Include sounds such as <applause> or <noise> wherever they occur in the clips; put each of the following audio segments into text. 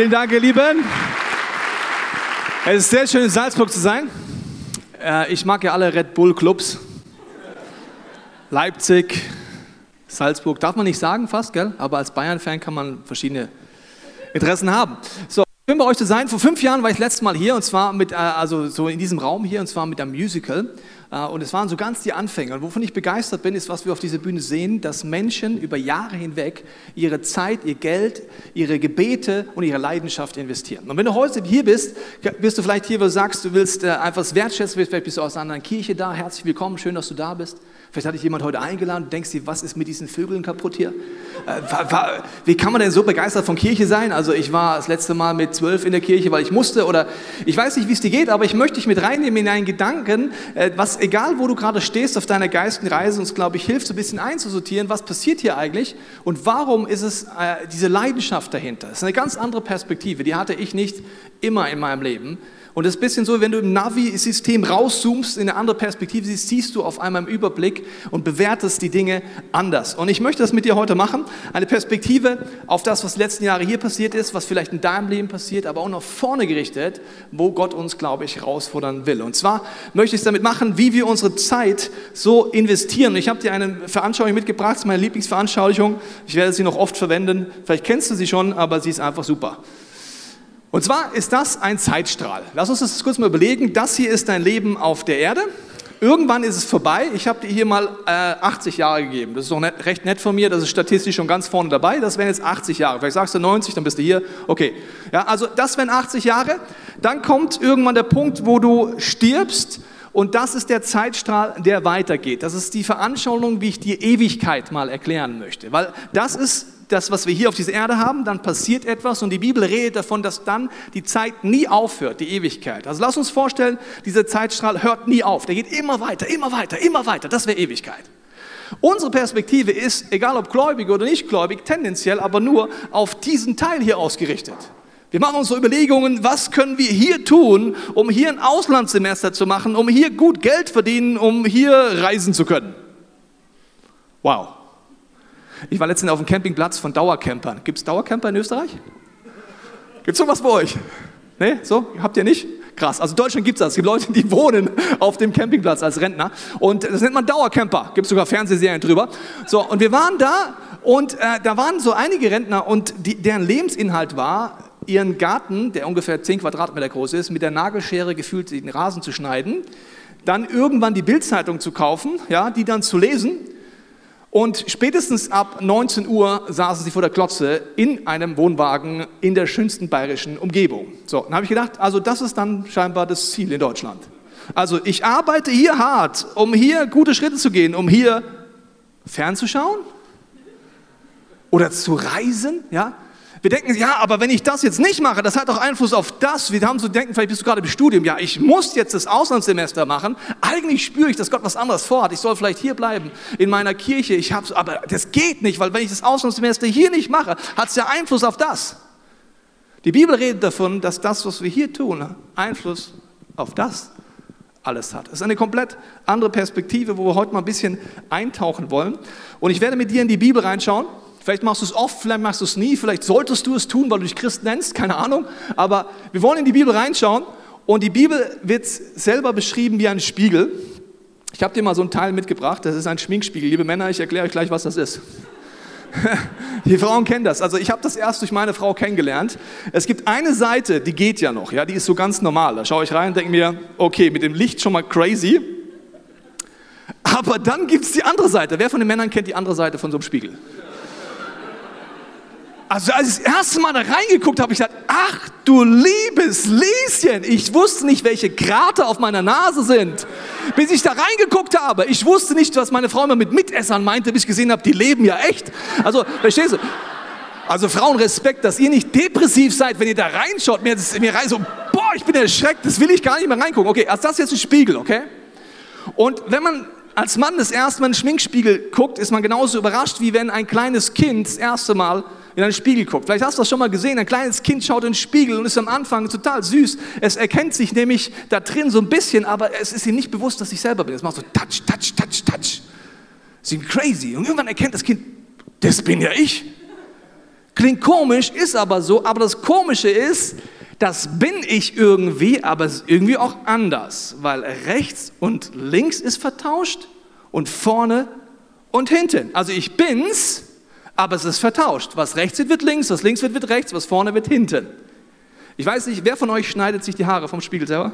Vielen Dank, ihr Lieben. Es ist sehr schön, in Salzburg zu sein. Äh, ich mag ja alle Red Bull Clubs. Leipzig, Salzburg, darf man nicht sagen fast, gell? aber als Bayern-Fan kann man verschiedene Interessen haben. So, schön bei euch zu sein. Vor fünf Jahren war ich das letzte Mal hier und zwar mit, äh, also so in diesem Raum hier und zwar mit einem Musical. Äh, und es waren so ganz die Anfänge. Und wovon ich begeistert bin, ist, was wir auf dieser Bühne sehen, dass Menschen über Jahre hinweg ihre Zeit, ihr Geld, ihre Gebete und ihre Leidenschaft investieren. Und wenn du heute hier bist, bist du vielleicht hier, wo du sagst, du willst äh, einfach das wertschätzen, vielleicht bist du aus einer anderen Kirche da. Herzlich willkommen, schön, dass du da bist. Vielleicht hat dich jemand heute eingeladen und denkst dir, was ist mit diesen Vögeln kaputt hier? Äh, wie kann man denn so begeistert von Kirche sein? Also ich war das letzte Mal mit zwölf in der Kirche, weil ich musste oder ich weiß nicht, wie es dir geht, aber ich möchte dich mit reinnehmen in einen Gedanken, was egal wo du gerade stehst auf deiner geistigen Reise, uns glaube ich hilft so ein bisschen einzusortieren, was passiert hier eigentlich und warum ist es äh, diese Leidenschaft dahinter? Das ist eine ganz andere Perspektive, die hatte ich nicht immer in meinem Leben. Und das ist ein bisschen so, wenn du im Navi-System rauszoomst, in eine andere Perspektive siehst, siehst du auf einmal im Überblick und bewertest die Dinge anders. Und ich möchte das mit dir heute machen. Eine Perspektive auf das, was die letzten Jahre hier passiert ist, was vielleicht in deinem Leben passiert, aber auch nach vorne gerichtet, wo Gott uns, glaube ich, herausfordern will. Und zwar möchte ich es damit machen, wie wir unsere Zeit so investieren. Ich habe dir eine Veranschaulichung mitgebracht, meine Lieblingsveranschaulichung. Ich werde sie noch oft verwenden. Vielleicht kennst du sie schon, aber sie ist einfach super. Und zwar ist das ein Zeitstrahl. Lass uns das kurz mal überlegen. Das hier ist dein Leben auf der Erde. Irgendwann ist es vorbei. Ich habe dir hier mal äh, 80 Jahre gegeben. Das ist doch recht nett von mir. Das ist statistisch schon ganz vorne dabei. Das wären jetzt 80 Jahre. Vielleicht sagst du 90, dann bist du hier. Okay. Ja, also das wären 80 Jahre. Dann kommt irgendwann der Punkt, wo du stirbst. Und das ist der Zeitstrahl, der weitergeht. Das ist die Veranschaulichung, wie ich dir Ewigkeit mal erklären möchte. Weil das ist das, was wir hier auf dieser Erde haben, dann passiert etwas und die Bibel redet davon, dass dann die Zeit nie aufhört, die Ewigkeit. Also lass uns vorstellen, dieser Zeitstrahl hört nie auf, der geht immer weiter, immer weiter, immer weiter, das wäre Ewigkeit. Unsere Perspektive ist, egal ob gläubig oder nicht gläubig, tendenziell aber nur auf diesen Teil hier ausgerichtet. Wir machen uns so Überlegungen, was können wir hier tun, um hier ein Auslandssemester zu machen, um hier gut Geld verdienen, um hier reisen zu können. Wow. Ich war letztens auf dem Campingplatz von Dauercampern. Gibt es Dauercamper in Österreich? Gibt es sowas bei euch? Nee, so? Habt ihr nicht? Krass. Also in Deutschland gibt es das. Es gibt Leute, die wohnen auf dem Campingplatz als Rentner. Und das nennt man Dauercamper. Gibt sogar Fernsehserien drüber. So, und wir waren da und äh, da waren so einige Rentner und die, deren Lebensinhalt war, ihren Garten, der ungefähr 10 Quadratmeter groß ist, mit der Nagelschere gefühlt den Rasen zu schneiden, dann irgendwann die Bildzeitung zu kaufen, ja, die dann zu lesen und spätestens ab 19 Uhr saßen sie vor der Klotze in einem Wohnwagen in der schönsten bayerischen Umgebung. So, dann habe ich gedacht, also das ist dann scheinbar das Ziel in Deutschland. Also ich arbeite hier hart, um hier gute Schritte zu gehen, um hier fernzuschauen oder zu reisen, ja? Wir denken, ja, aber wenn ich das jetzt nicht mache, das hat doch Einfluss auf das. Wir haben so denken, vielleicht bist du gerade im Studium, ja, ich muss jetzt das Auslandssemester machen. Eigentlich spüre ich, dass Gott was anderes vorhat. Ich soll vielleicht hier bleiben in meiner Kirche. Ich habe, aber das geht nicht, weil wenn ich das Auslandssemester hier nicht mache, hat es ja Einfluss auf das. Die Bibel redet davon, dass das, was wir hier tun, Einfluss auf das alles hat. Das ist eine komplett andere Perspektive, wo wir heute mal ein bisschen eintauchen wollen. Und ich werde mit dir in die Bibel reinschauen. Vielleicht machst du es oft, vielleicht machst du es nie, vielleicht solltest du es tun, weil du dich Christ nennst, keine Ahnung. Aber wir wollen in die Bibel reinschauen und die Bibel wird selber beschrieben wie ein Spiegel. Ich habe dir mal so ein Teil mitgebracht, das ist ein Schminkspiegel. Liebe Männer, ich erkläre euch gleich, was das ist. <laughs> Die Frauen kennen das. Also ich habe das erst durch meine Frau kennengelernt. Es gibt eine Seite, die geht ja noch, ja, die ist so ganz normal. Da schaue ich rein und denke mir, okay, mit dem Licht schon mal crazy. Aber dann gibt es die andere Seite. Wer von den Männern kennt die andere Seite von so einem Spiegel? Also als ich das erste Mal da reingeguckt habe, ich gedacht, ach du liebes Lieschen, ich wusste nicht, welche Krater auf meiner Nase sind. Bis ich da reingeguckt habe, ich wusste nicht, was meine Frau immer mit Mitessern meinte, bis ich gesehen habe, die leben ja echt. Also, verstehst du? Also Frauen, Respekt, dass ihr nicht depressiv seid, wenn ihr da reinschaut, mir, mir rein so, boah, ich bin erschreckt, das will ich gar nicht mehr reingucken. Okay, also das ist jetzt ein Spiegel, okay? Und wenn man als Mann das erste Mal in den Schminkspiegel guckt, ist man genauso überrascht, wie wenn ein kleines Kind das erste Mal in einen Spiegel guckt. Vielleicht hast du das schon mal gesehen, ein kleines Kind schaut in den Spiegel und ist am Anfang total süß. Es erkennt sich nämlich da drin so ein bisschen, aber es ist ihm nicht bewusst, dass ich selber bin. Es macht so touch, touch, touch, touch. Sie sind crazy. Und irgendwann erkennt das Kind, das bin ja ich. Klingt komisch, ist aber so, aber das Komische ist, das bin ich irgendwie, aber es ist irgendwie auch anders, weil rechts und links ist vertauscht und vorne und hinten. Also ich bin's, aber es ist vertauscht. Was rechts wird, wird links, was links wird, wird rechts, was vorne wird hinten. Ich weiß nicht, wer von euch schneidet sich die Haare vom Spiegel selber?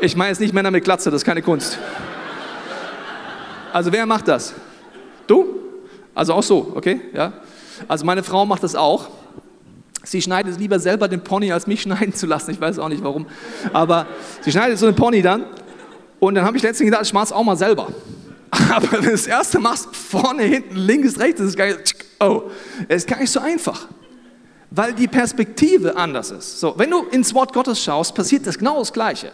Ich meine jetzt nicht Männer mit Glatze, das ist keine Kunst. Also wer macht das? Du? Also auch so, okay? Ja. Also meine Frau macht das auch. Sie schneidet lieber selber den Pony, als mich <laughs> schneiden zu lassen. Ich weiß auch nicht warum. Aber sie schneidet so einen Pony dann. Und dann habe ich letztens gedacht, ich mache es auch mal selber. <laughs> Aber wenn du das erste machst, vorne, hinten, links, rechts, ist gar nicht, oh, es ist gar nicht so einfach. Weil die Perspektive anders ist. So, wenn du ins Wort Gottes schaust, passiert das genau das Gleiche.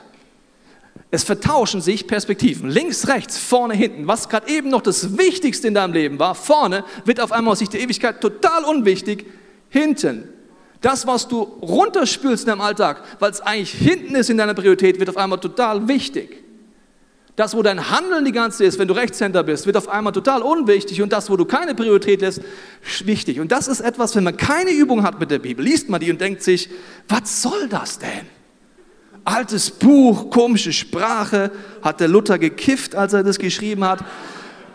Es vertauschen sich Perspektiven. Links, rechts, vorne, hinten. Was gerade eben noch das Wichtigste in deinem Leben war, vorne, wird auf einmal aus Sicht der Ewigkeit total unwichtig. Hinten. Das, was du runterspülst in deinem Alltag, weil es eigentlich hinten ist in deiner Priorität, wird auf einmal total wichtig. Das, wo dein Handeln die ganze ist, wenn du Rechtshänder bist, wird auf einmal total unwichtig und das, wo du keine Priorität lässt, wichtig. Und das ist etwas, wenn man keine Übung hat mit der Bibel, liest man die und denkt sich, was soll das denn? Altes Buch, komische Sprache, hat der Luther gekifft, als er das geschrieben hat.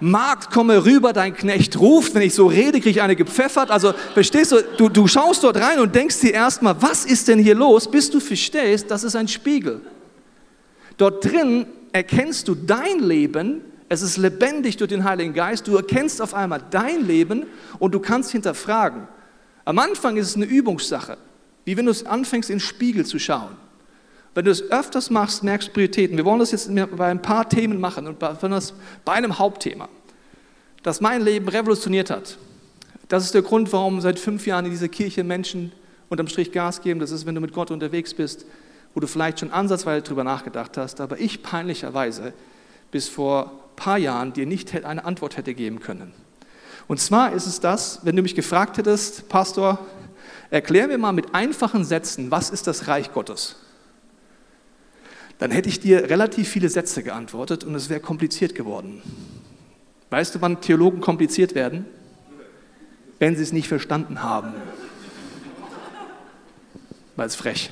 Markt, komme rüber, dein Knecht ruft. Wenn ich so rede, kriege ich eine gepfeffert. Also, verstehst du, du, du schaust dort rein und denkst dir erstmal, was ist denn hier los, bis du verstehst, das ist ein Spiegel. Dort drin erkennst du dein Leben, es ist lebendig durch den Heiligen Geist, du erkennst auf einmal dein Leben und du kannst hinterfragen. Am Anfang ist es eine Übungssache, wie wenn du anfängst, in den Spiegel zu schauen. Wenn du es öfters machst, merkst du Prioritäten. Wir wollen das jetzt bei ein paar Themen machen und besonders bei einem Hauptthema, das mein Leben revolutioniert hat. Das ist der Grund, warum seit fünf Jahren in dieser Kirche Menschen unterm Strich Gas geben. Das ist, wenn du mit Gott unterwegs bist wo du vielleicht schon ansatzweise drüber nachgedacht hast, aber ich peinlicherweise bis vor ein paar Jahren dir nicht eine Antwort hätte geben können. Und zwar ist es das, wenn du mich gefragt hättest, Pastor, erklär mir mal mit einfachen Sätzen, was ist das Reich Gottes? Dann hätte ich dir relativ viele Sätze geantwortet und es wäre kompliziert geworden. Weißt du, wann Theologen kompliziert werden? Wenn sie es nicht verstanden haben. Weil es frech.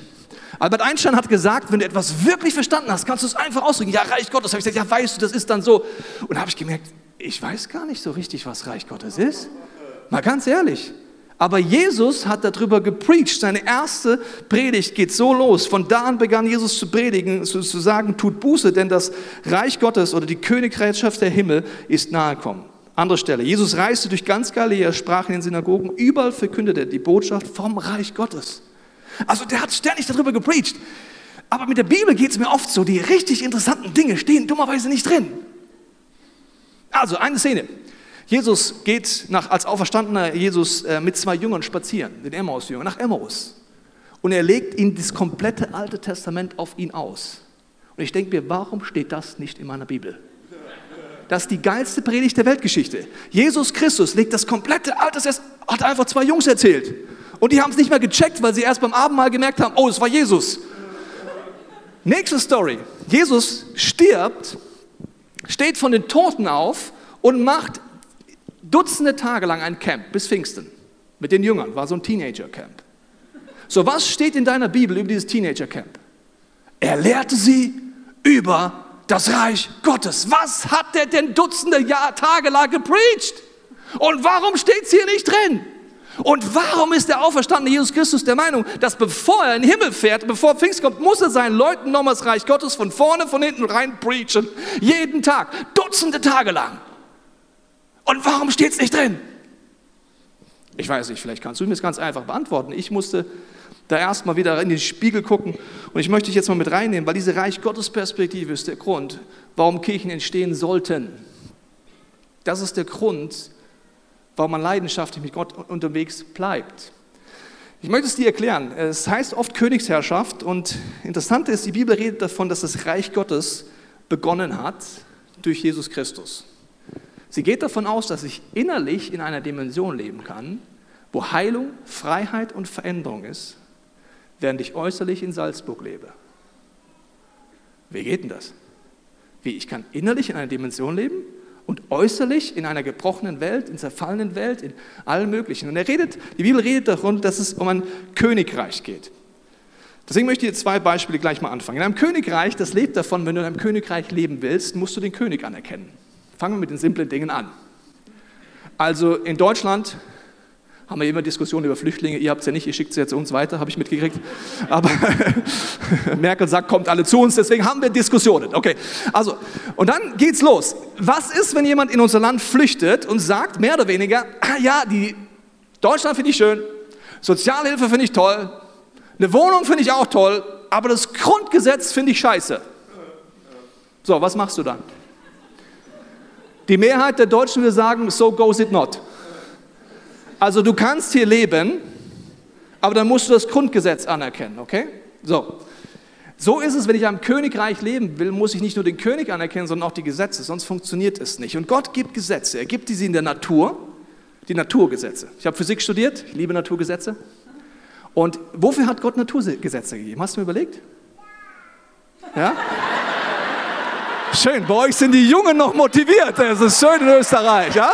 Albert Einstein hat gesagt, wenn du etwas wirklich verstanden hast, kannst du es einfach ausdrücken. Ja, Reich Gottes. Habe ich gesagt, ja, weißt du, das ist dann so. Und da habe ich gemerkt, ich weiß gar nicht so richtig, was Reich Gottes ist. Mal ganz ehrlich. Aber Jesus hat darüber gepreacht. Seine erste Predigt geht so los. Von da an begann Jesus zu predigen, zu, zu sagen, tut Buße, denn das Reich Gottes oder die Königreichschaft der Himmel ist nahe gekommen. Andere Stelle. Jesus reiste durch ganz Galiläa, sprach in den Synagogen, überall verkündete er die Botschaft vom Reich Gottes. Also der hat ständig darüber gepreacht. Aber mit der Bibel geht es mir oft so, die richtig interessanten Dinge stehen dummerweise nicht drin. Also eine Szene. Jesus geht nach, als auferstandener Jesus äh, mit zwei Jüngern spazieren, den Emmaus-Jüngern, nach Emmaus. Und er legt ihnen das komplette Alte Testament auf ihn aus. Und ich denke mir, warum steht das nicht in meiner Bibel? Das ist die geilste Predigt der Weltgeschichte. Jesus Christus legt das komplette Alte Testament, hat einfach zwei Jungs erzählt. Und die haben es nicht mehr gecheckt, weil sie erst beim Abendmahl gemerkt haben, oh, es war Jesus. Nächste Story. Jesus stirbt, steht von den Toten auf und macht Dutzende Tage lang ein Camp bis Pfingsten. Mit den Jüngern, war so ein Teenager-Camp. So, was steht in deiner Bibel über dieses Teenager-Camp? Er lehrte sie über das Reich Gottes. Was hat er denn Dutzende Jahr, Tage lang gepreacht? Und warum steht es hier nicht drin? Und warum ist der auferstandene Jesus Christus der Meinung, dass bevor er in den Himmel fährt, bevor Pfingst kommt, muss er seinen Leuten nochmals Reich Gottes von vorne, von hinten rein preachen? Jeden Tag, Dutzende Tage lang. Und warum steht es nicht drin? Ich weiß nicht, vielleicht kannst du mir das ganz einfach beantworten. Ich musste da erstmal wieder in den Spiegel gucken und ich möchte dich jetzt mal mit reinnehmen, weil diese Reich Gottes Perspektive ist der Grund, warum Kirchen entstehen sollten. Das ist der Grund, warum man leidenschaftlich mit Gott unterwegs bleibt. Ich möchte es dir erklären. Es heißt oft Königsherrschaft und interessant ist, die Bibel redet davon, dass das Reich Gottes begonnen hat durch Jesus Christus. Sie geht davon aus, dass ich innerlich in einer Dimension leben kann, wo Heilung, Freiheit und Veränderung ist, während ich äußerlich in Salzburg lebe. Wie geht denn das? Wie, ich kann innerlich in einer Dimension leben, und äußerlich in einer gebrochenen Welt, in zerfallenen Welt, in allen möglichen. Und er redet, die Bibel redet davon, dass es um ein Königreich geht. Deswegen möchte ich jetzt zwei Beispiele gleich mal anfangen. In einem Königreich, das lebt davon, wenn du in einem Königreich leben willst, musst du den König anerkennen. Fangen wir mit den simplen Dingen an. Also in Deutschland haben wir immer Diskussionen über Flüchtlinge. Ihr habt es ja nicht, ihr schickt sie zu uns weiter, habe ich mitgekriegt. Aber <laughs> Merkel sagt, kommt alle zu uns, deswegen haben wir Diskussionen. Okay, also, und dann geht's los. Was ist, wenn jemand in unser Land flüchtet und sagt, mehr oder weniger, ah ja, die Deutschland finde ich schön, Sozialhilfe finde ich toll, eine Wohnung finde ich auch toll, aber das Grundgesetz finde ich scheiße. So, was machst du dann? Die Mehrheit der Deutschen will sagen, so goes it not. Also du kannst hier leben, aber dann musst du das Grundgesetz anerkennen, okay? So. So ist es, wenn ich am Königreich leben will, muss ich nicht nur den König anerkennen, sondern auch die Gesetze, sonst funktioniert es nicht. Und Gott gibt Gesetze. Er gibt diese in der Natur, die Naturgesetze. Ich habe Physik studiert, ich liebe Naturgesetze. Und wofür hat Gott Naturgesetze gegeben? Hast du mir überlegt? Ja? Schön, bei euch sind die Jungen noch motiviert. Es ist schön in Österreich, ja?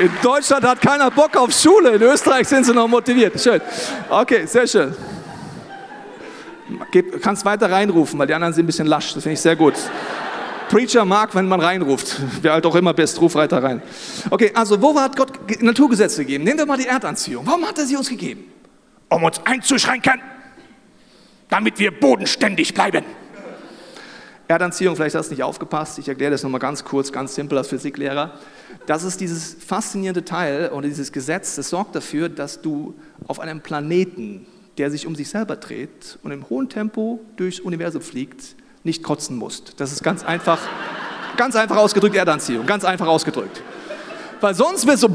In Deutschland hat keiner Bock auf Schule, in Österreich sind sie noch motiviert. Schön. Okay, sehr schön. Du kannst weiter reinrufen, weil die anderen sind ein bisschen lasch. Das finde ich sehr gut. Preacher mag, wenn man reinruft. Wer halt auch immer bist, ruf weiter rein. Okay, also wo hat Gott Naturgesetze gegeben? Nehmen wir mal die Erdanziehung. Warum hat er sie uns gegeben? Um uns einzuschränken, damit wir bodenständig bleiben. Erdanziehung, vielleicht hast du nicht aufgepasst. Ich erkläre das nochmal ganz kurz, ganz simpel als Physiklehrer. Das ist dieses faszinierende Teil oder dieses Gesetz, das sorgt dafür, dass du auf einem Planeten, der sich um sich selber dreht und im hohen Tempo durchs Universum fliegt, nicht kotzen musst. Das ist ganz einfach, ganz einfach ausgedrückt Erdanziehung, ganz einfach ausgedrückt. Weil sonst wird so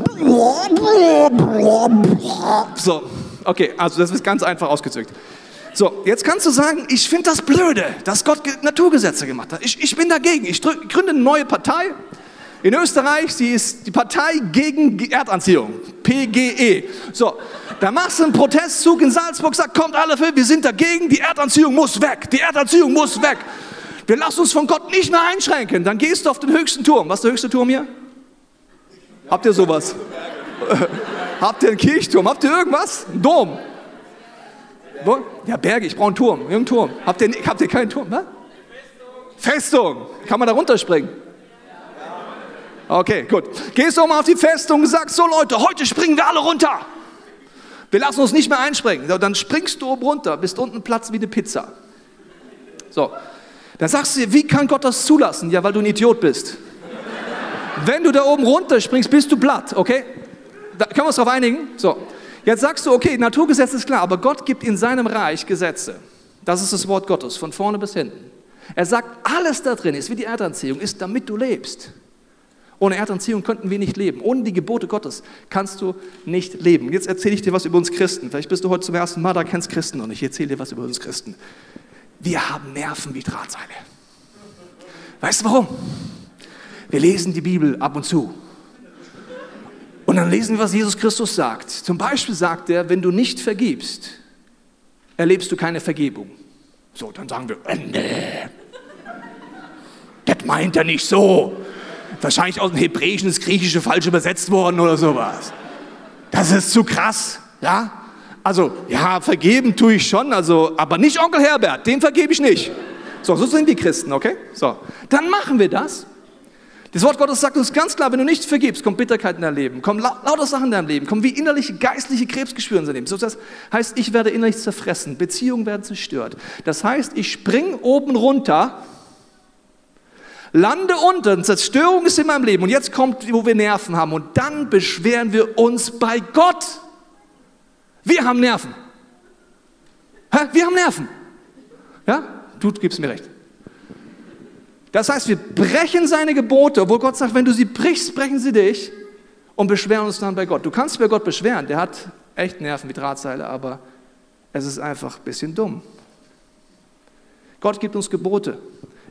so, okay, also das ist ganz einfach ausgedrückt. So, jetzt kannst du sagen, ich finde das blöde, dass Gott Naturgesetze gemacht hat. Ich, ich bin dagegen. Ich gründe eine neue Partei in Österreich, sie ist die Partei gegen Erdanziehung, PGE. So, da machst du einen Protestzug in Salzburg, sagt, kommt alle für, wir sind dagegen, die Erdanziehung muss weg, die Erdanziehung muss weg. Wir lassen uns von Gott nicht mehr einschränken. Dann gehst du auf den höchsten Turm. Was ist der höchste Turm hier? Habt ihr sowas? <laughs> Habt ihr einen Kirchturm? Habt ihr irgendwas? Ein Dom? Wo? Ja, Berge, ich brauche einen Turm. Irgendeinen Turm. Habt ihr, habt ihr keinen Turm? Ne? Festung. Kann man da runterspringen? Okay, gut. Gehst du mal auf die Festung und sagst, so Leute, heute springen wir alle runter. Wir lassen uns nicht mehr einspringen. Dann springst du oben runter, bist unten Platz wie eine Pizza. So, dann sagst du dir, wie kann Gott das zulassen? Ja, weil du ein Idiot bist. Wenn du da oben runter springst, bist du platt, okay? Da können wir uns darauf einigen? So, jetzt sagst du, okay, Naturgesetz ist klar, aber Gott gibt in seinem Reich Gesetze. Das ist das Wort Gottes, von vorne bis hinten. Er sagt, alles da drin ist, wie die Erdanziehung, ist, damit du lebst. Ohne Erdanziehung könnten wir nicht leben. Ohne die Gebote Gottes kannst du nicht leben. Jetzt erzähle ich dir was über uns Christen. Vielleicht bist du heute zum ersten Mal da, kennst Christen nicht. Ich erzähle dir was über uns Christen. Wir haben Nerven wie Drahtseile. Weißt du warum? Wir lesen die Bibel ab und zu. Und dann lesen wir, was Jesus Christus sagt. Zum Beispiel sagt er, wenn du nicht vergibst, erlebst du keine Vergebung. So, dann sagen wir, äh, nee, das meint er nicht so. Wahrscheinlich aus dem Hebräischen ins Griechische falsch übersetzt worden oder sowas. Das ist zu krass, ja? Also, ja, vergeben tue ich schon, also, aber nicht Onkel Herbert, den vergebe ich nicht. So, so sind die Christen, okay? So, dann machen wir das. Das Wort Gottes sagt uns ganz klar, wenn du nicht vergibst, kommt Bitterkeit in dein Leben, kommen lauter Sachen in dein Leben, kommen wie innerliche, geistliche Krebsgeschwüre in dein Leben. So, das heißt, ich werde innerlich zerfressen, Beziehungen werden zerstört. Das heißt, ich spring oben runter lande unten, Zerstörung ist in meinem Leben und jetzt kommt, wo wir Nerven haben und dann beschweren wir uns bei Gott. Wir haben Nerven. Hä? Wir haben Nerven. Ja? Du gibst mir recht. Das heißt, wir brechen seine Gebote, obwohl Gott sagt, wenn du sie brichst, brechen sie dich und beschweren uns dann bei Gott. Du kannst bei Gott beschweren, der hat echt Nerven wie Drahtseile, aber es ist einfach ein bisschen dumm. Gott gibt uns Gebote.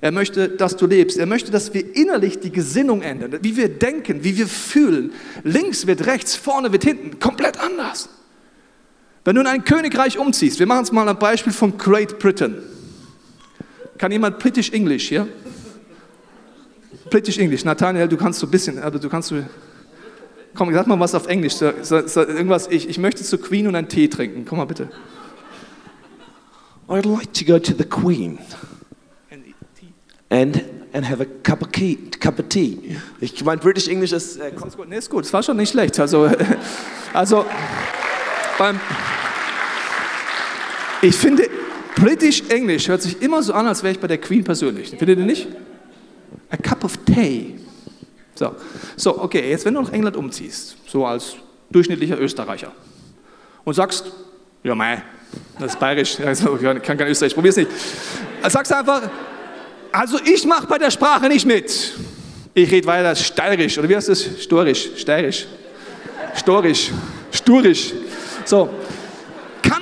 Er möchte, dass du lebst. Er möchte, dass wir innerlich die Gesinnung ändern, wie wir denken, wie wir fühlen. Links wird rechts, vorne wird hinten, komplett anders. Wenn du in ein Königreich umziehst, wir machen es mal ein Beispiel von Great Britain. Kann jemand British English hier? British English. Nathaniel, du kannst so ein bisschen, aber du kannst so. Komm, sag mal was auf Englisch. So, so, irgendwas, ich, ich möchte zur Queen und einen Tee trinken. Komm mal bitte. I'd like to go to the Queen and, and have a cup of, key, cup of tea. Ich meine, British English ist. Äh, ist gut. Nee, ist gut. Es war schon nicht schlecht. Also, <laughs> also beim, ich finde, British English hört sich immer so an, als wäre ich bei der Queen persönlich. Findet ihr nicht? A cup of tea. So, so okay, jetzt wenn du nach England umziehst, so als durchschnittlicher Österreicher und sagst, ja mei, das ist bayerisch, <laughs> also, ich kann kein Österreich, probier's nicht. Sagst einfach, also ich mache bei der Sprache nicht mit. Ich rede weiter steirisch, oder wie heißt das? Storisch, steirisch, storisch, sturisch. So,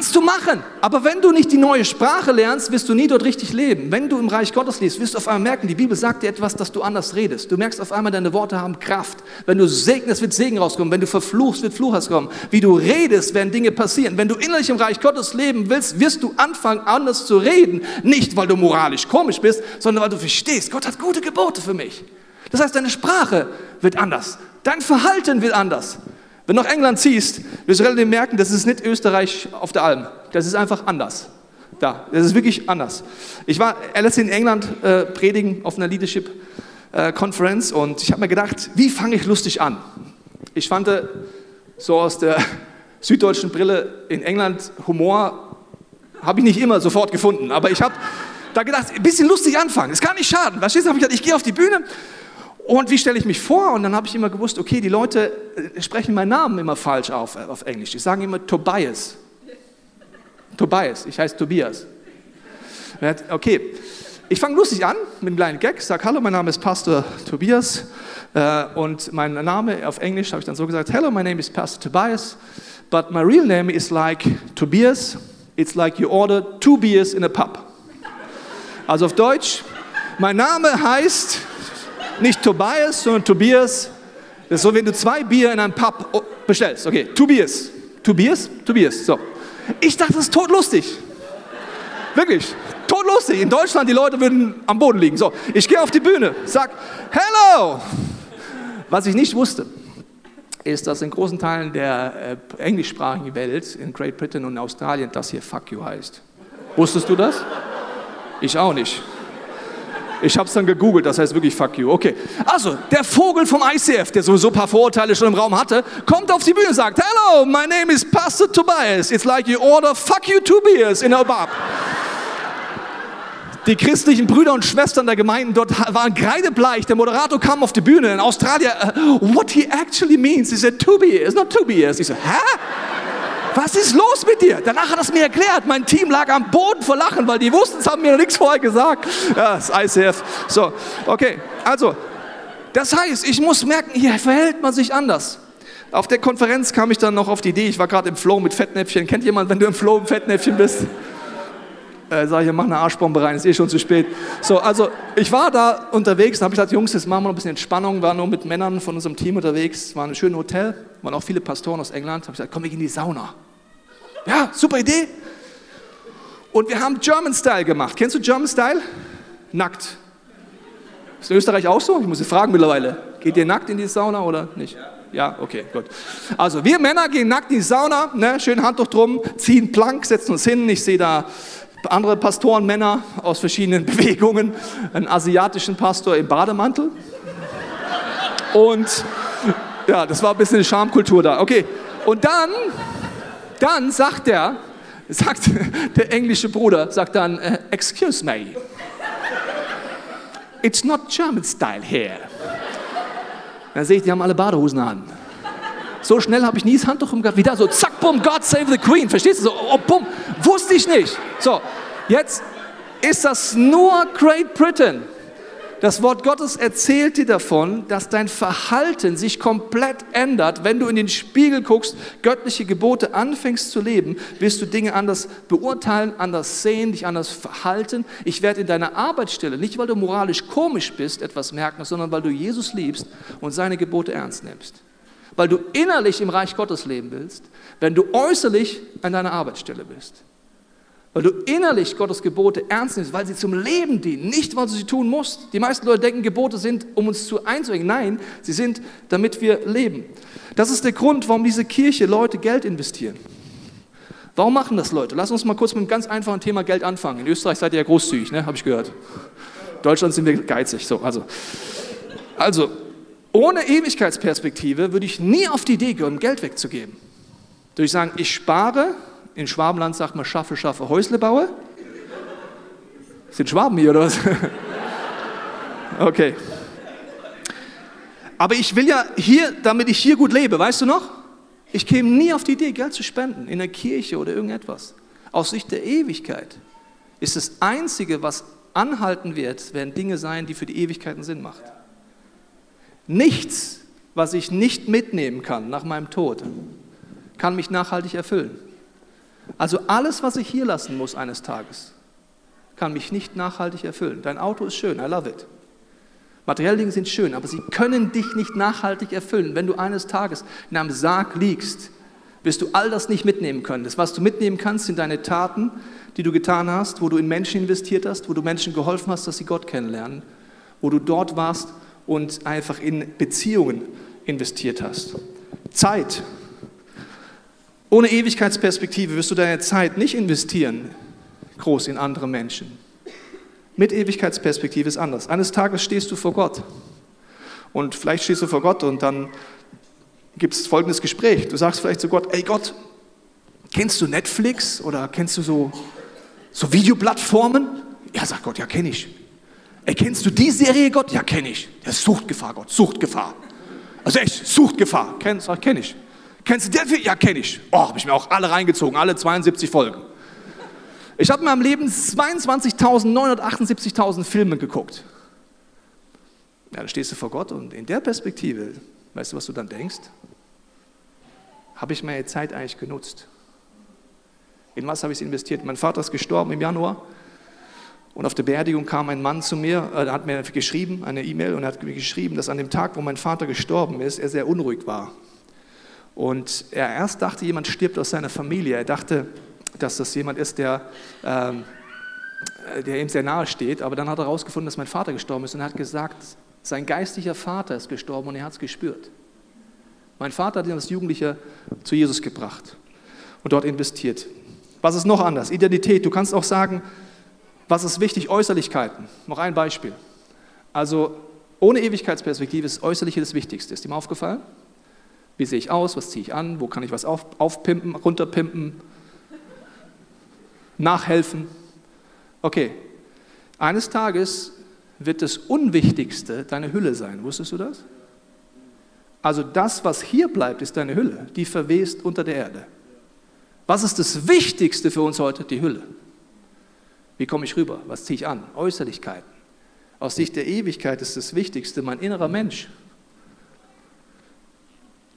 Kannst du machen. Aber wenn du nicht die neue Sprache lernst, wirst du nie dort richtig leben. Wenn du im Reich Gottes lebst, wirst du auf einmal merken, die Bibel sagt dir etwas, dass du anders redest. Du merkst auf einmal, deine Worte haben Kraft. Wenn du segnest, wird Segen rauskommen. Wenn du verfluchst, wird Fluch rauskommen. Wie du redest, werden Dinge passieren. Wenn du innerlich im Reich Gottes leben willst, wirst du anfangen, anders zu reden. Nicht, weil du moralisch komisch bist, sondern weil du verstehst, Gott hat gute Gebote für mich. Das heißt, deine Sprache wird anders. Dein Verhalten wird anders. Wenn du nach England ziehst, wirst du relativ merken, das ist nicht Österreich auf der Alm. Das ist einfach anders. Da, das ist wirklich anders. Ich war letztens in England äh, predigen auf einer Leadership äh, Conference und ich habe mir gedacht, wie fange ich lustig an? Ich fand äh, so aus der <laughs> süddeutschen Brille in England Humor habe ich nicht immer sofort gefunden, aber ich habe da gedacht, ein bisschen lustig anfangen. Es kann nicht schaden. Verstehst du? Ich gehe auf die Bühne und wie stelle ich mich vor? Und dann habe ich immer gewusst, okay, die Leute äh, sprechen meinen Namen immer falsch auf, äh, auf Englisch. Die sagen immer Tobias. Tobias, ich heiße Tobias. Okay, ich fange lustig an mit einem kleinen Gag, sage, hallo, mein Name ist Pastor Tobias. Äh, und mein Name auf Englisch habe ich dann so gesagt, hello, my name is Pastor Tobias, but my real name is like Tobias. It's like you order two beers in a pub. Also auf Deutsch, mein Name heißt nicht Tobias, sondern Tobias. Das ist so, wenn du zwei Bier in einem Pub bestellst. Okay, Tobias. Tobias? Tobias. So. Ich dachte, das ist todlustig. Wirklich. Todlustig. In Deutschland, die Leute würden am Boden liegen. So, ich gehe auf die Bühne, sag, Hello! Was ich nicht wusste, ist, dass in großen Teilen der äh, englischsprachigen Welt, in Great Britain und Australien, das hier Fuck you heißt. Wusstest du das? Ich auch nicht. Ich habe es dann gegoogelt, das heißt wirklich fuck you. Okay. Also, der Vogel vom ICF, der sowieso ein paar Vorurteile schon im Raum hatte, kommt auf die Bühne und sagt, Hello, my name is Pastor Tobias. It's like you order fuck you two beers in a bar. Die christlichen Brüder und Schwestern der Gemeinden dort waren kreidebleich. Der Moderator kam auf die Bühne in Australien. Uh, what he actually means is a two beers, not two beers. Ich so, hä? Was ist los mit dir? Danach hat er es mir erklärt. Mein Team lag am Boden vor Lachen, weil die wussten, es haben mir noch nichts vorher gesagt. Ja, das ICF. So, okay. Also, das heißt, ich muss merken, hier verhält man sich anders. Auf der Konferenz kam ich dann noch auf die Idee, ich war gerade im Flow mit Fettnäpfchen. Kennt jemand, wenn du im Flow mit Fettnäpfchen bist? Äh, sag ich, mach eine Arschbombe rein, ist eh schon zu spät. So, also ich war da unterwegs, da habe ich gesagt, Jungs, jetzt machen wir noch ein bisschen Entspannung, war nur mit Männern von unserem Team unterwegs, war ein schönes Hotel, waren auch viele Pastoren aus England, habe ich gesagt, komm, wir gehen in die Sauna. Ja, super Idee. Und wir haben German Style gemacht. Kennst du German Style? Nackt. Ist in Österreich auch so? Ich muss Sie fragen mittlerweile. Geht ihr nackt in die Sauna oder nicht? Ja, okay, gut. Also wir Männer gehen nackt in die Sauna, ne, schön Handtuch drum, ziehen Plank, setzen uns hin. Ich sehe da andere Pastoren, Männer aus verschiedenen <laughs> Bewegungen, einen asiatischen Pastor im Bademantel. Und ja, das war ein bisschen Schamkultur da. Okay, und dann dann sagt er, sagt <laughs> der englische Bruder, sagt dann, uh, excuse me, it's not German style here. Dann sehe ich, die haben alle Badehosen an. So schnell habe ich nie das Handtuch im Wieder so, zack, bumm, God save the Queen. Verstehst du? So, oh, bumm, wusste ich nicht. So, jetzt ist das nur Great Britain. Das Wort Gottes erzählt dir davon, dass dein Verhalten sich komplett ändert. Wenn du in den Spiegel guckst, göttliche Gebote anfängst zu leben, wirst du Dinge anders beurteilen, anders sehen, dich anders verhalten. Ich werde in deiner Arbeitsstelle, nicht weil du moralisch komisch bist, etwas merken, sondern weil du Jesus liebst und seine Gebote ernst nimmst. Weil du innerlich im Reich Gottes leben willst, wenn du äußerlich an deiner Arbeitsstelle bist. Weil du innerlich Gottes Gebote ernst nimmst, weil sie zum Leben dienen, nicht weil du sie tun musst. Die meisten Leute denken, Gebote sind, um uns zu einzuengen. Nein, sie sind, damit wir leben. Das ist der Grund, warum diese Kirche Leute Geld investieren. Warum machen das Leute? Lass uns mal kurz mit einem ganz einfachen Thema Geld anfangen. In Österreich seid ihr ja großzügig, ne? habe ich gehört. In Deutschland sind wir geizig. So, also. also, ohne Ewigkeitsperspektive würde ich nie auf die Idee kommen, Geld wegzugeben. Durch sagen, ich spare, in Schwabenland sagt man schaffe, schaffe, Häusle baue. Sind Schwaben hier oder was? <laughs> Okay. Aber ich will ja hier, damit ich hier gut lebe, weißt du noch? Ich käme nie auf die Idee, Geld zu spenden in der Kirche oder irgendetwas. Aus Sicht der Ewigkeit ist das Einzige, was anhalten wird, werden Dinge sein, die für die Ewigkeit einen Sinn machen. Nichts, was ich nicht mitnehmen kann nach meinem Tod, kann mich nachhaltig erfüllen. Also alles, was ich hier lassen muss eines Tages, kann mich nicht nachhaltig erfüllen. Dein Auto ist schön, I love it. Materielle Dinge sind schön, aber sie können dich nicht nachhaltig erfüllen. Wenn du eines Tages in einem Sarg liegst, wirst du all das nicht mitnehmen können. Das, was du mitnehmen kannst, sind deine Taten, die du getan hast, wo du in Menschen investiert hast, wo du Menschen geholfen hast, dass sie Gott kennenlernen, wo du dort warst und einfach in Beziehungen investiert hast. Zeit. Ohne Ewigkeitsperspektive wirst du deine Zeit nicht investieren, groß in andere Menschen. Mit Ewigkeitsperspektive ist anders. Eines Tages stehst du vor Gott. Und vielleicht stehst du vor Gott und dann gibt es folgendes Gespräch. Du sagst vielleicht zu Gott, ey Gott, kennst du Netflix oder kennst du so, so Videoplattformen? Ja, sagt Gott, ja, kenne ich. Ey, kennst du die Serie Gott? Ja, kenne ich. Ist Suchtgefahr, Gott, Suchtgefahr. Also echt, Suchtgefahr. Kennst du? Kenn ich. Kennst du den Film? Ja, kenne ich. Oh, habe ich mir auch alle reingezogen, alle 72 Folgen. Ich habe in meinem Leben 22.978.000 Filme geguckt. Ja, dann stehst du vor Gott und in der Perspektive, weißt du, was du dann denkst? Habe ich meine Zeit eigentlich genutzt? In was habe ich investiert? Mein Vater ist gestorben im Januar und auf der Beerdigung kam ein Mann zu mir, er äh, hat mir geschrieben, eine E-Mail, und er hat mir geschrieben, dass an dem Tag, wo mein Vater gestorben ist, er sehr unruhig war. Und er erst dachte, jemand stirbt aus seiner Familie. Er dachte, dass das jemand ist, der, ähm, der ihm sehr nahe steht. Aber dann hat er herausgefunden, dass mein Vater gestorben ist und er hat gesagt, sein geistlicher Vater ist gestorben und er hat es gespürt. Mein Vater hat ihn als Jugendlicher zu Jesus gebracht und dort investiert. Was ist noch anders? Identität. Du kannst auch sagen, was ist wichtig? Äußerlichkeiten. Noch ein Beispiel. Also ohne Ewigkeitsperspektive ist Äußerliche das Wichtigste. Ist mal aufgefallen? Wie sehe ich aus? Was ziehe ich an? Wo kann ich was auf, aufpimpen, runterpimpen? nachhelfen. Okay, eines Tages wird das Unwichtigste deine Hülle sein. Wusstest du das? Also das, was hier bleibt, ist deine Hülle. Die verwest unter der Erde. Was ist das Wichtigste für uns heute? Die Hülle. Wie komme ich rüber? Was ziehe ich an? Äußerlichkeiten. Aus Sicht der Ewigkeit ist das Wichtigste mein innerer Mensch.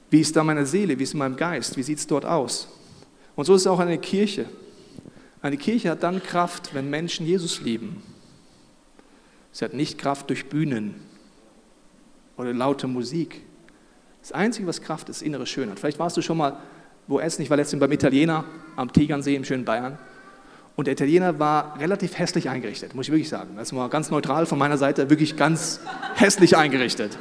Wie ist da meine Seele? Wie ist in meinem Geist? Wie sieht es dort aus? Und so ist es auch eine Kirche. Eine Kirche hat dann Kraft, wenn Menschen Jesus lieben. Sie hat nicht Kraft durch Bühnen oder laute Musik. Das Einzige, was Kraft ist, ist innere Schönheit. Vielleicht warst du schon mal wo essen. Ich war letztens beim Italiener am Tegernsee im schönen Bayern. Und der Italiener war relativ hässlich eingerichtet, muss ich wirklich sagen. Das war ganz neutral von meiner Seite, wirklich ganz hässlich eingerichtet.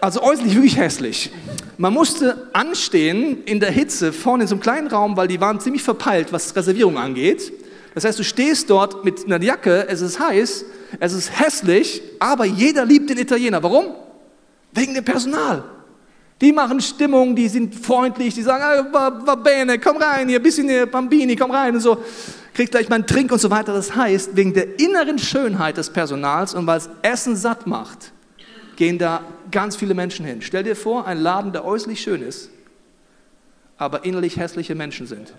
Also äußerlich wirklich hässlich. Man musste anstehen in der Hitze vorne in so einem kleinen Raum, weil die waren ziemlich verpeilt, was Reservierung angeht. Das heißt, du stehst dort mit einer Jacke, es ist heiß, es ist hässlich, aber jeder liebt den Italiener. Warum? Wegen dem Personal. Die machen Stimmung, die sind freundlich, die sagen, ah, va, va bene, komm rein, hier, bisschen hier, Bambini, komm rein und so. Kriegt gleich mal einen Trink und so weiter. Das heißt, wegen der inneren Schönheit des Personals und weil es Essen satt macht, gehen da ganz viele Menschen hin. Stell dir vor, ein Laden, der äußerlich schön ist, aber innerlich hässliche Menschen sind.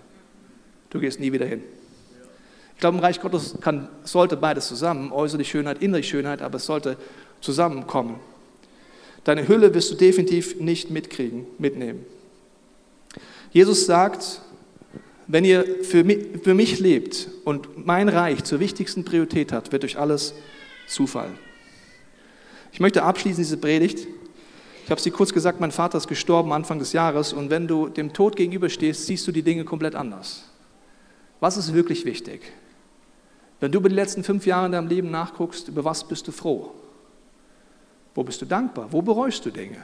Du gehst nie wieder hin. Ich glaube, im Reich Gottes kann, sollte beides zusammen, äußerlich Schönheit, innerlich Schönheit, aber es sollte zusammenkommen. Deine Hülle wirst du definitiv nicht mitkriegen, mitnehmen. Jesus sagt, wenn ihr für mich, für mich lebt und mein Reich zur wichtigsten Priorität hat, wird euch alles zufallen. Ich möchte abschließen diese Predigt. Ich habe dir kurz gesagt, mein Vater ist gestorben Anfang des Jahres und wenn du dem Tod gegenüberstehst, siehst du die Dinge komplett anders. Was ist wirklich wichtig? Wenn du über die letzten fünf Jahre in deinem Leben nachguckst, über was bist du froh? Wo bist du dankbar? Wo bereust du Dinge?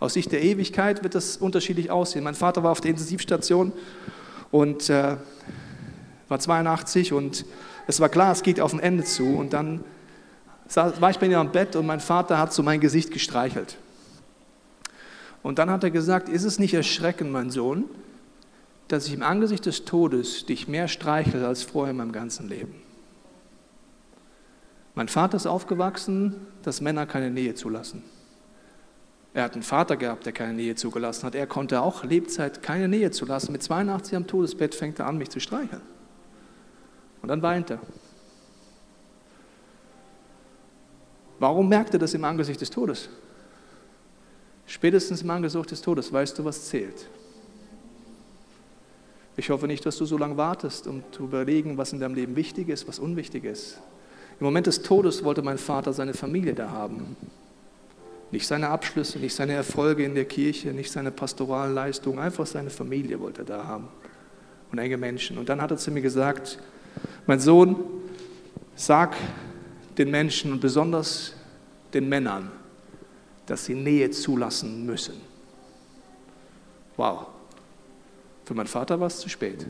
Aus Sicht der Ewigkeit wird das unterschiedlich aussehen. Mein Vater war auf der Intensivstation und äh, war 82 und es war klar, es geht auf ein Ende zu. Und dann war ich bei mir am Bett und mein Vater hat so mein Gesicht gestreichelt. Und dann hat er gesagt, ist es nicht erschreckend, mein Sohn, dass ich im Angesicht des Todes dich mehr streichle als vorher in meinem ganzen Leben. Mein Vater ist aufgewachsen, dass Männer keine Nähe zulassen. Er hat einen Vater gehabt, der keine Nähe zugelassen hat. Er konnte auch Lebzeit keine Nähe zulassen. Mit 82 am Todesbett fängt er an, mich zu streicheln. Und dann weint er. Warum merkt er das im Angesicht des Todes? Spätestens im Angesicht des Todes weißt du, was zählt. Ich hoffe nicht, dass du so lange wartest, um zu überlegen, was in deinem Leben wichtig ist, was unwichtig ist. Im Moment des Todes wollte mein Vater seine Familie da haben. Nicht seine Abschlüsse, nicht seine Erfolge in der Kirche, nicht seine pastoralen Leistungen, einfach seine Familie wollte er da haben und enge Menschen. Und dann hat er zu mir gesagt, mein Sohn, sag den Menschen und besonders den Männern, dass sie Nähe zulassen müssen. Wow. Für meinen Vater war es zu spät.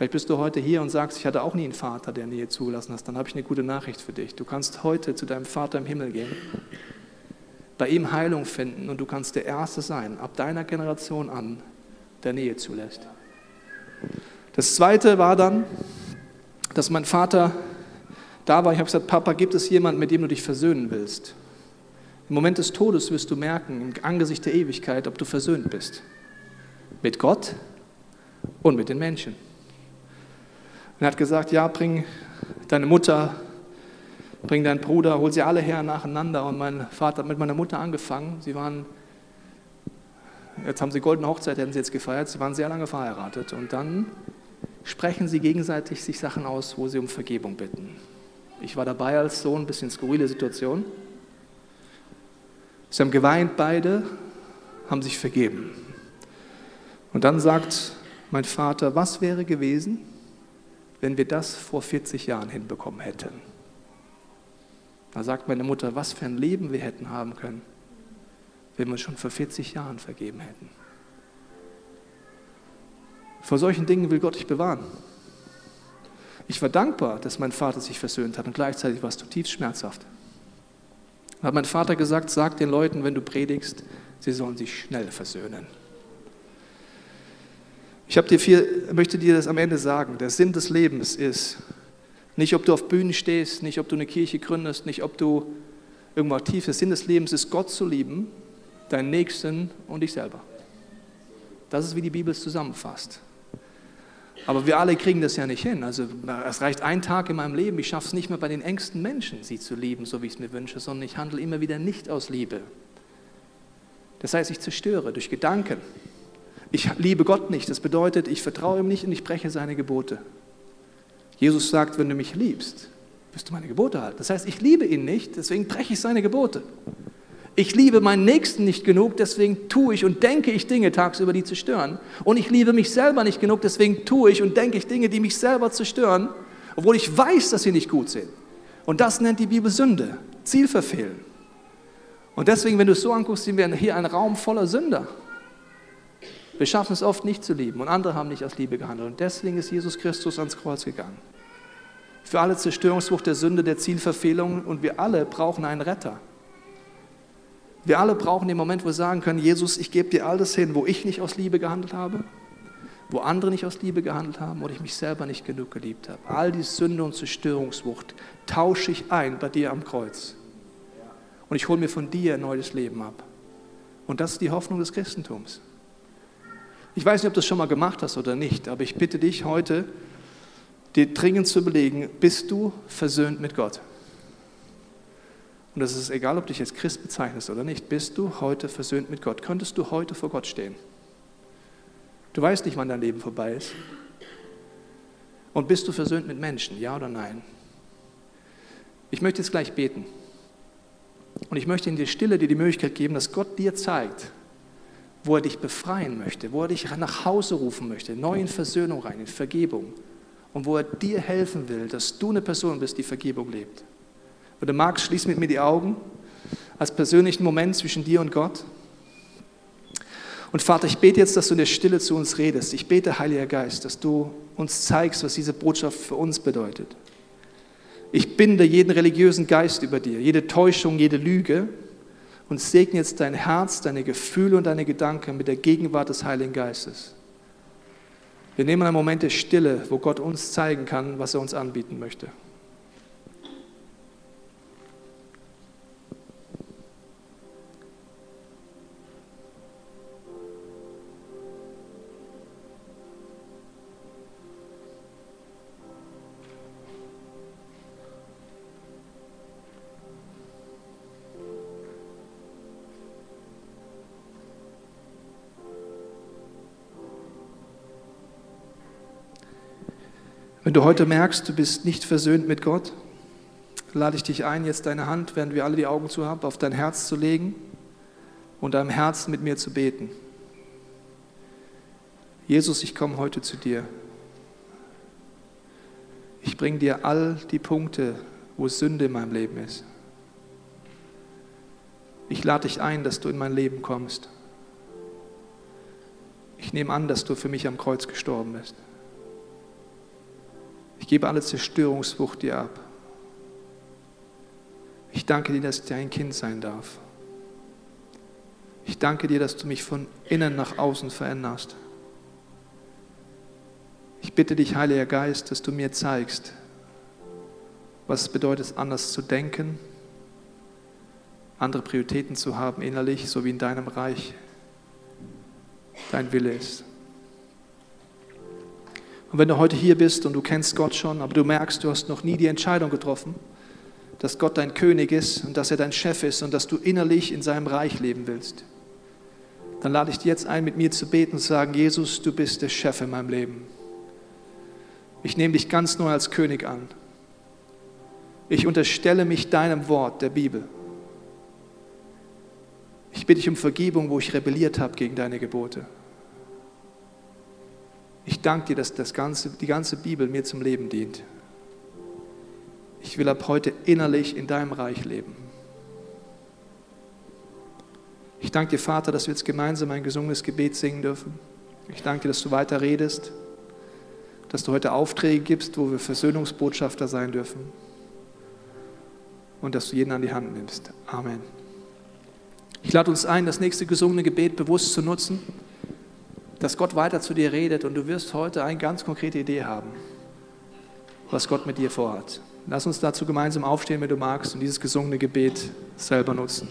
Vielleicht bist du heute hier und sagst, ich hatte auch nie einen Vater, der Nähe zugelassen hat. Dann habe ich eine gute Nachricht für dich. Du kannst heute zu deinem Vater im Himmel gehen, bei ihm Heilung finden und du kannst der Erste sein, ab deiner Generation an, der Nähe zulässt. Das Zweite war dann, dass mein Vater da war. Ich habe gesagt, Papa, gibt es jemanden, mit dem du dich versöhnen willst? Im Moment des Todes wirst du merken, im Angesicht der Ewigkeit, ob du versöhnt bist. Mit Gott und mit den Menschen. Und er hat gesagt, ja, bring deine Mutter, bring deinen Bruder, hol sie alle her nacheinander. Und mein Vater hat mit meiner Mutter angefangen. Sie waren, jetzt haben sie goldene Hochzeit, hätten sie jetzt gefeiert, sie waren sehr lange verheiratet. Und dann sprechen sie gegenseitig sich Sachen aus, wo sie um Vergebung bitten. Ich war dabei als Sohn, ein bisschen skurrile Situation. Sie haben geweint beide, haben sich vergeben. Und dann sagt mein Vater, was wäre gewesen, wenn wir das vor 40 Jahren hinbekommen hätten. Da sagt meine Mutter, was für ein Leben wir hätten haben können, wenn wir uns schon vor 40 Jahren vergeben hätten. Vor solchen Dingen will Gott dich bewahren. Ich war dankbar, dass mein Vater sich versöhnt hat und gleichzeitig war es zutiefst schmerzhaft. Da hat mein Vater gesagt, sag den Leuten, wenn du predigst, sie sollen sich schnell versöhnen. Ich dir viel, möchte dir das am Ende sagen. Der Sinn des Lebens ist nicht, ob du auf Bühnen stehst, nicht, ob du eine Kirche gründest, nicht, ob du irgendwo aktiv bist. Der Sinn des Lebens ist, Gott zu lieben, deinen Nächsten und dich selber. Das ist, wie die Bibel es zusammenfasst. Aber wir alle kriegen das ja nicht hin. Also es reicht ein Tag in meinem Leben, ich schaffe es nicht mehr bei den engsten Menschen, sie zu lieben, so wie ich es mir wünsche, sondern ich handle immer wieder nicht aus Liebe. Das heißt, ich zerstöre durch Gedanken, ich liebe Gott nicht. Das bedeutet, ich vertraue ihm nicht und ich breche seine Gebote. Jesus sagt, wenn du mich liebst, wirst du meine Gebote halten. Das heißt, ich liebe ihn nicht, deswegen breche ich seine Gebote. Ich liebe meinen Nächsten nicht genug, deswegen tue ich und denke ich Dinge tagsüber, die zerstören. Und ich liebe mich selber nicht genug, deswegen tue ich und denke ich Dinge, die mich selber zerstören, obwohl ich weiß, dass sie nicht gut sind. Und das nennt die Bibel Sünde, Zielverfehlen. Und deswegen, wenn du es so anguckst, sind wir hier ein Raum voller Sünder. Wir schaffen es oft nicht zu lieben und andere haben nicht aus Liebe gehandelt. Und deswegen ist Jesus Christus ans Kreuz gegangen. Für alle Zerstörungswucht der Sünde, der Zielverfehlung und wir alle brauchen einen Retter. Wir alle brauchen den Moment, wo wir sagen können, Jesus, ich gebe dir alles hin, wo ich nicht aus Liebe gehandelt habe, wo andere nicht aus Liebe gehandelt haben oder ich mich selber nicht genug geliebt habe. All die Sünde und Zerstörungswucht tausche ich ein bei dir am Kreuz. Und ich hole mir von dir ein neues Leben ab. Und das ist die Hoffnung des Christentums. Ich weiß nicht, ob du das schon mal gemacht hast oder nicht, aber ich bitte dich heute, dir dringend zu überlegen, bist du versöhnt mit Gott? Und es ist egal, ob du dich als Christ bezeichnest oder nicht, bist du heute versöhnt mit Gott? Könntest du heute vor Gott stehen? Du weißt nicht, wann dein Leben vorbei ist. Und bist du versöhnt mit Menschen, ja oder nein? Ich möchte jetzt gleich beten. Und ich möchte in der Stille dir die Möglichkeit geben, dass Gott dir zeigt, wo er dich befreien möchte, wo er dich nach Hause rufen möchte, neu in Versöhnung rein, in Vergebung. Und wo er dir helfen will, dass du eine Person bist, die Vergebung lebt. Wenn du magst, schließ mit mir die Augen als persönlichen Moment zwischen dir und Gott. Und Vater, ich bete jetzt, dass du in der Stille zu uns redest. Ich bete, Heiliger Geist, dass du uns zeigst, was diese Botschaft für uns bedeutet. Ich binde jeden religiösen Geist über dir, jede Täuschung, jede Lüge und segne jetzt dein Herz, deine Gefühle und deine Gedanken mit der Gegenwart des Heiligen Geistes. Wir nehmen einen Moment der Stille, wo Gott uns zeigen kann, was er uns anbieten möchte. Wenn du heute merkst, du bist nicht versöhnt mit Gott, lade ich dich ein, jetzt deine Hand, während wir alle die Augen zu haben, auf dein Herz zu legen und deinem Herzen mit mir zu beten. Jesus, ich komme heute zu dir. Ich bringe dir all die Punkte, wo Sünde in meinem Leben ist. Ich lade dich ein, dass du in mein Leben kommst. Ich nehme an, dass du für mich am Kreuz gestorben bist. Ich gebe alle Zerstörungswucht dir ab. Ich danke dir, dass ich dein Kind sein darf. Ich danke dir, dass du mich von innen nach außen veränderst. Ich bitte dich, Heiliger Geist, dass du mir zeigst, was es bedeutet, anders zu denken, andere Prioritäten zu haben innerlich, so wie in deinem Reich dein Wille ist. Und wenn du heute hier bist und du kennst Gott schon, aber du merkst, du hast noch nie die Entscheidung getroffen, dass Gott dein König ist und dass er dein Chef ist und dass du innerlich in seinem Reich leben willst, dann lade ich dich jetzt ein, mit mir zu beten und zu sagen, Jesus, du bist der Chef in meinem Leben. Ich nehme dich ganz neu als König an. Ich unterstelle mich deinem Wort, der Bibel. Ich bitte dich um Vergebung, wo ich rebelliert habe gegen deine Gebote. Ich danke dir, dass das ganze, die ganze Bibel mir zum Leben dient. Ich will ab heute innerlich in deinem Reich leben. Ich danke dir, Vater, dass wir jetzt gemeinsam ein gesungenes Gebet singen dürfen. Ich danke dir, dass du weiter redest, dass du heute Aufträge gibst, wo wir Versöhnungsbotschafter sein dürfen und dass du jeden an die Hand nimmst. Amen. Ich lade uns ein, das nächste gesungene Gebet bewusst zu nutzen dass Gott weiter zu dir redet und du wirst heute eine ganz konkrete Idee haben, was Gott mit dir vorhat. Lass uns dazu gemeinsam aufstehen, wenn du magst, und dieses gesungene Gebet selber nutzen.